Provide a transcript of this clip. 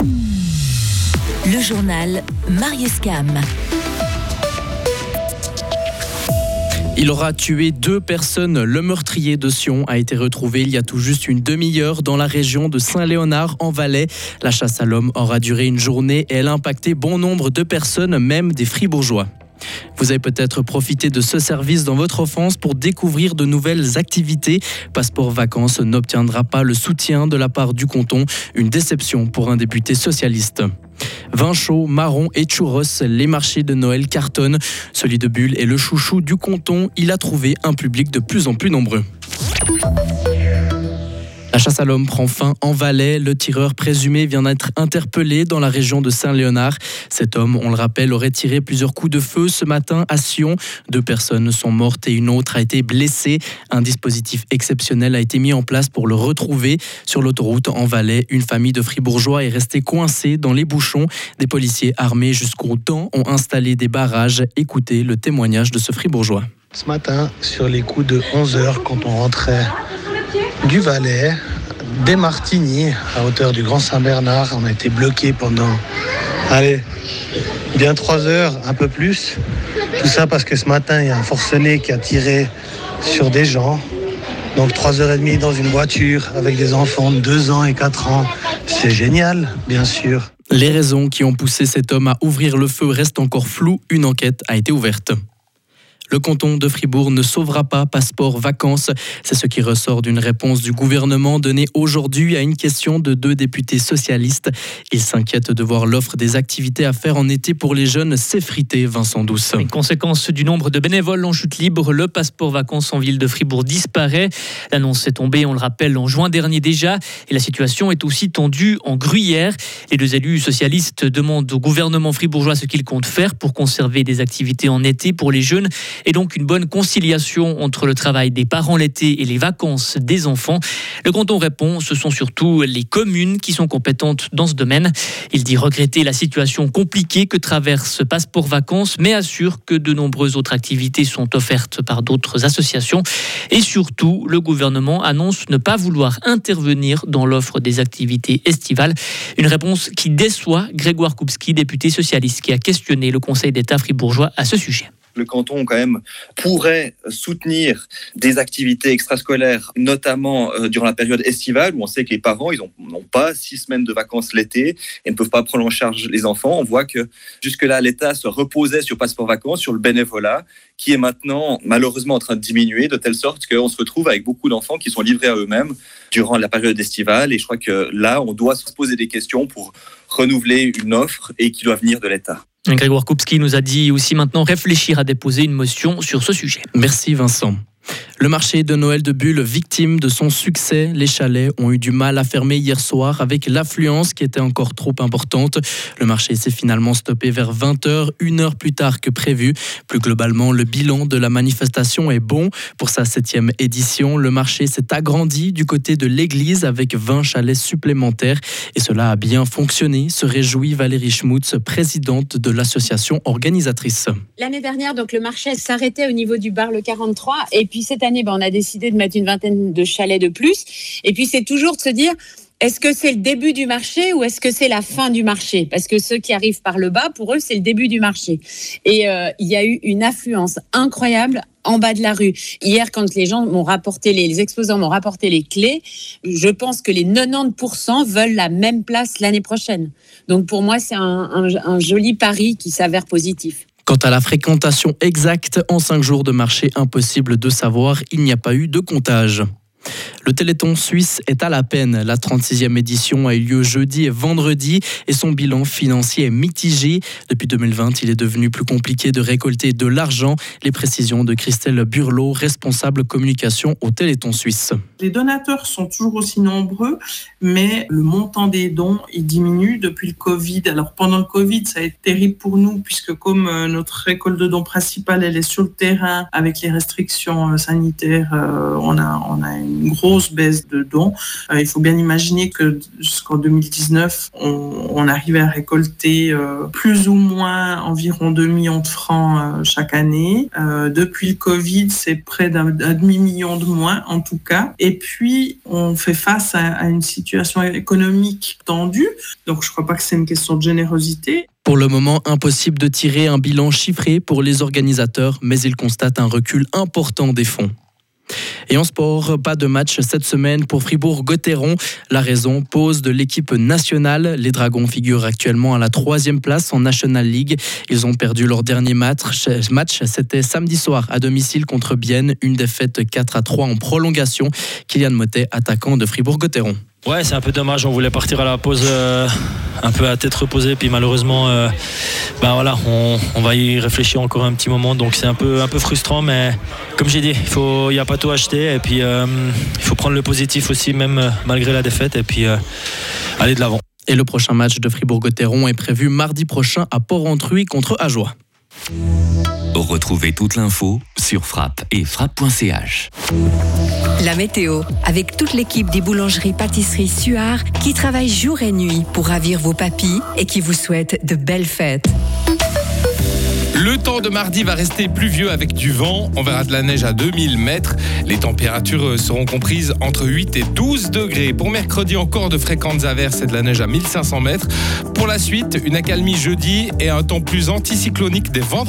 Le journal Marius Cam. Il aura tué deux personnes. Le meurtrier de Sion a été retrouvé il y a tout juste une demi-heure dans la région de Saint-Léonard en Valais. La chasse à l'homme aura duré une journée et elle a impacté bon nombre de personnes, même des fribourgeois. Vous avez peut-être profité de ce service dans votre enfance pour découvrir de nouvelles activités. Passeport vacances n'obtiendra pas le soutien de la part du canton. Une déception pour un député socialiste. Vin chaud, marron et churros, les marchés de Noël cartonnent. Celui de Bulle est le chouchou du canton. Il a trouvé un public de plus en plus nombreux. La chasse à l'homme prend fin en Valais. Le tireur présumé vient d'être interpellé dans la région de Saint-Léonard. Cet homme, on le rappelle, aurait tiré plusieurs coups de feu ce matin à Sion. Deux personnes sont mortes et une autre a été blessée. Un dispositif exceptionnel a été mis en place pour le retrouver. Sur l'autoroute en Valais, une famille de fribourgeois est restée coincée dans les bouchons. Des policiers armés jusqu'au dents ont installé des barrages. Écoutez le témoignage de ce fribourgeois. Ce matin, sur les coups de 11 heures, quand on rentrait du Valais, des Martigny, à hauteur du Grand Saint-Bernard. On a été bloqué pendant, allez, bien trois heures, un peu plus. Tout ça parce que ce matin, il y a un forcené qui a tiré sur des gens. Donc trois heures et demie dans une voiture avec des enfants de 2 ans et 4 ans. C'est génial, bien sûr. Les raisons qui ont poussé cet homme à ouvrir le feu restent encore floues. Une enquête a été ouverte. Le canton de Fribourg ne sauvera pas passeport vacances. C'est ce qui ressort d'une réponse du gouvernement donnée aujourd'hui à une question de deux députés socialistes. Ils s'inquiètent de voir l'offre des activités à faire en été pour les jeunes s'effriter, Vincent Douce. Une conséquence du nombre de bénévoles en chute libre, le passeport vacances en ville de Fribourg disparaît. L'annonce est tombée, on le rappelle, en juin dernier déjà. Et la situation est aussi tendue en Gruyère. Les deux élus socialistes demandent au gouvernement fribourgeois ce qu'il compte faire pour conserver des activités en été pour les jeunes et donc une bonne conciliation entre le travail des parents l'été et les vacances des enfants. Le canton répond, ce sont surtout les communes qui sont compétentes dans ce domaine. Il dit regretter la situation compliquée que traverse Passeport Vacances, mais assure que de nombreuses autres activités sont offertes par d'autres associations. Et surtout, le gouvernement annonce ne pas vouloir intervenir dans l'offre des activités estivales. Une réponse qui déçoit Grégoire Koupski, député socialiste, qui a questionné le Conseil d'État fribourgeois à ce sujet le canton quand même pourrait soutenir des activités extrascolaires, notamment euh, durant la période estivale, où on sait que les parents n'ont pas six semaines de vacances l'été et ne peuvent pas prendre en charge les enfants. On voit que jusque-là, l'État se reposait sur passeport vacances, sur le bénévolat, qui est maintenant malheureusement en train de diminuer, de telle sorte qu'on se retrouve avec beaucoup d'enfants qui sont livrés à eux-mêmes durant la période estivale. Et je crois que là, on doit se poser des questions pour renouveler une offre et qui doit venir de l'État. Grégoire Koupski nous a dit aussi maintenant réfléchir à déposer une motion sur ce sujet. Merci Vincent. Le marché de Noël de Bulle, victime de son succès, les chalets ont eu du mal à fermer hier soir avec l'affluence qui était encore trop importante. Le marché s'est finalement stoppé vers 20h, une heure plus tard que prévu. Plus globalement, le bilan de la manifestation est bon. Pour sa septième édition, le marché s'est agrandi du côté de l'église avec 20 chalets supplémentaires et cela a bien fonctionné, se réjouit Valérie Schmutz, présidente de l'association organisatrice. L'année dernière, donc le marché s'arrêtait au niveau du bar le 43 et puis cette année, ben, on a décidé de mettre une vingtaine de chalets de plus. Et puis, c'est toujours de se dire, est-ce que c'est le début du marché ou est-ce que c'est la fin du marché? Parce que ceux qui arrivent par le bas, pour eux, c'est le début du marché. Et euh, il y a eu une affluence incroyable en bas de la rue. Hier, quand les gens m'ont rapporté, les, exposants m'ont rapporté les clés, je pense que les 90% veulent la même place l'année prochaine. Donc pour moi, c'est un joli pari qui s'avère positif. Quant à la fréquentation exacte, en cinq jours de marché, impossible de savoir, il n'y a pas eu de comptage. Le Téléthon suisse est à la peine. La 36e édition a eu lieu jeudi et vendredi et son bilan financier est mitigé. Depuis 2020, il est devenu plus compliqué de récolter de l'argent. Les précisions de Christelle Burlot, responsable communication au Téléthon suisse. Les donateurs sont toujours aussi nombreux, mais le montant des dons il diminue depuis le Covid. Alors pendant le Covid, ça a été terrible pour nous puisque comme euh, notre récolte de dons principale elle est sur le terrain avec les restrictions euh, sanitaires, euh, on a on a une une grosse baisse de dons. Euh, il faut bien imaginer que jusqu'en 2019, on, arrivait à récolter euh, plus ou moins environ 2 millions de francs euh, chaque année. Depuis le Covid, c'est près d'un demi-million de moins en tout cas. Et puis, on fait face à une situation économique tendue. Donc, je ne crois pas que c'est une question de générosité. Pour le moment, impossible de tirer un bilan chiffré pour les organisateurs, mais ils constatent un recul important des fonds. Et en sport, pas de match cette semaine pour Fribourg-Gotteron. La raison, pause de l'équipe nationale. Les Dragons figurent actuellement à la troisième place en National League. Ils ont perdu leur dernier match. C'était samedi soir à domicile contre Bienne. Une défaite 4 à 3 en prolongation. Kylian Motet, attaquant de Fribourg-Gotteron. Ouais, c'est un peu dommage. On voulait partir à la pause euh, un peu à tête reposée. Puis malheureusement, euh, ben voilà, on, on, va y réfléchir encore un petit moment. Donc c'est un peu, un peu frustrant. Mais comme j'ai dit, il n'y a pas tout acheter. Et puis euh, il faut prendre le positif aussi, même euh, malgré la défaite. Et puis euh, aller de l'avant. Et le prochain match de Fribourg-Gotteron est prévu mardi prochain à Port-Entruy contre Ajoie. Retrouvez toute l'info sur frappe et frappe.ch. La météo, avec toute l'équipe des boulangeries pâtisseries Suard qui travaille jour et nuit pour ravir vos papilles et qui vous souhaite de belles fêtes. Le temps de mardi va rester pluvieux avec du vent. On verra de la neige à 2000 mètres. Les températures seront comprises entre 8 et 12 degrés. Pour mercredi, encore de fréquentes averses et de la neige à 1500 mètres. Pour la suite, une accalmie jeudi et un temps plus anticyclonique dès vendredi.